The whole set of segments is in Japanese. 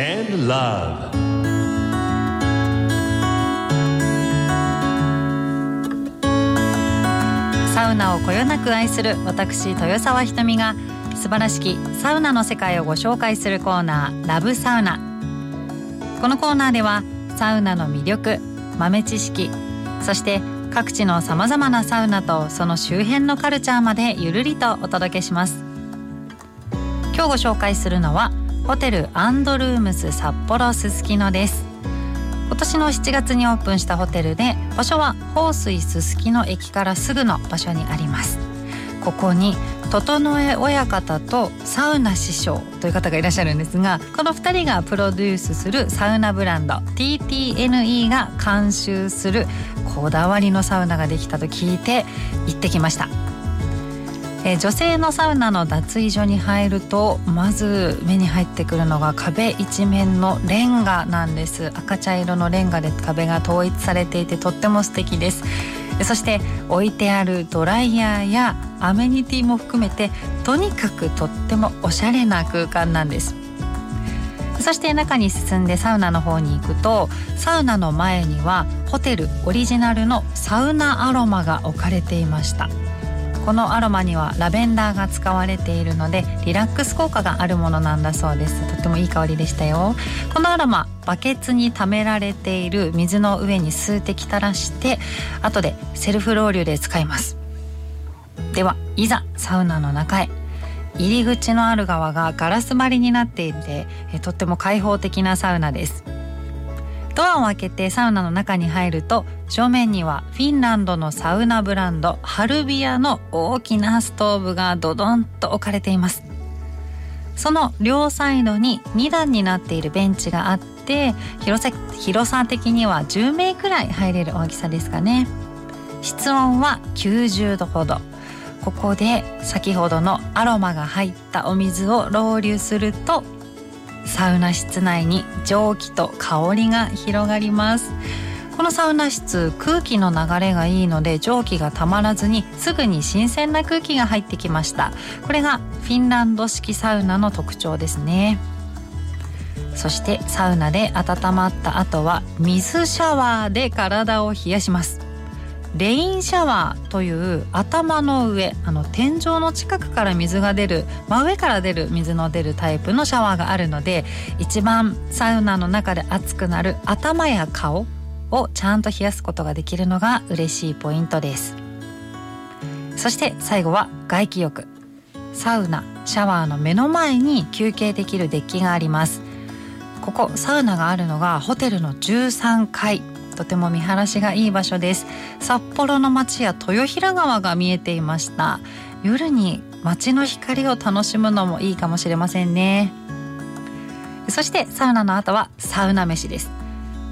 and love. サウナをこよなく愛する私豊沢ひとみが素晴らしきサウナの世界をご紹介するコーナーラブサウナこのコーナーではサウナの魅力豆知識そして各地のさまざまなサウナとその周辺のカルチャーまでゆるりとお届けします。今日ご紹介するのはホテルアンドルームス札幌すすきのです。今年の7月にオープンしたホテルで場所は放水すすきの駅からすぐの場所にあります。ここに整え親方とサウナ師匠という方がいらっしゃるんですがこの2人がプロデュースするサウナブランド TTNE が監修するこだわりのサウナができたと聞いて行ってきました。えー、女性のサウナの脱衣所に入るとまず目に入ってくるのが壁。一面のレンガなんです。赤茶色のレンガで壁が統一されていてとっても素敵です。そして置いてあるドライヤーやアメニティも含めてとにかくとってもおしゃれな空間なんです。そして中に進んでサウナの方に行くとサウナの前にはホテルオリジナルのサウナアロマが置かれていました。このアロマにはラベンダーが使われているのでリラックス効果があるものなんだそうです。とってもいい香りでしたよ。このアロマバケツに溜められている水の上に数滴垂らして後でセルフロウリュで使います。ではいざサウナの中へ。入り口のある側がガラス張りになっていてとっても開放的なサウナです。ドアを開けてサウナの中に入ると正面にはフィンランドのサウナブランドハルビアの大きなストーブがドドンと置かれています。その両サイドに2段になっているベンチがあって広さ広さ的には10名くらい入れる大きさですかね。室温は90度ほど。ここで先ほどのアロマが入ったお水をロウリュするとサウナ室内に蒸気と香りが広がります。このサウナ室空気の流れがいいので蒸気がたまらずにすぐに新鮮な空気が入ってきました。これがフィンランド式サウナの特徴ですね。そしてサウナで温まった後は水シャワーで体を冷やします。レインシャワーという頭の上あの天井の近くから水が出る真上から出る水の出るタイプのシャワーがあるので一番サウナの中で熱くなる頭や顔をちゃんと冷やすことができるのが嬉しいポイントです。そして最後は外気浴。サウナシャワーの目の前に休憩できるデッキがあります。ここサウナがあるのがホテルの13階。とても見晴らしがいい場所です。札幌の街や豊平川が見えていました。夜に街の光を楽しむのもいいかもしれませんね。そしてサウナの後はサウナ飯です。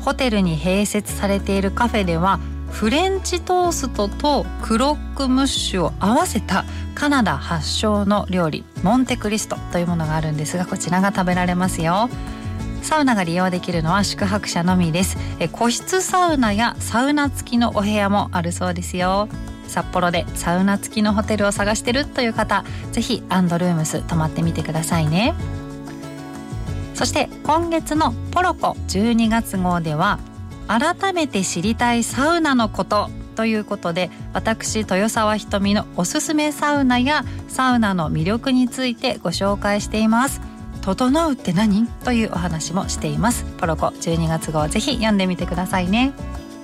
ホテルに併設されているカフェではフレンチトーストとクロックムッシュを合わせたカナダ発祥の料理モンテクリストというものがあるんですがこちらが食べられますよ。サウナが利用できるのは宿泊者のみです。え個室サウナやサウナ付きのお部屋もあるそうですよ。札幌でサウナ付きのホテルを探してるという方ぜひアンドルームス泊まってみてくださいね。そして今月のポロコ12月号では改めて知りたいサウナのことということで私豊沢ひとみのおすすめサウナやサウナの魅力についてご紹介しています。整うって何？というお話もしています。ポロコ12月号ぜひ読んでみてくださいね。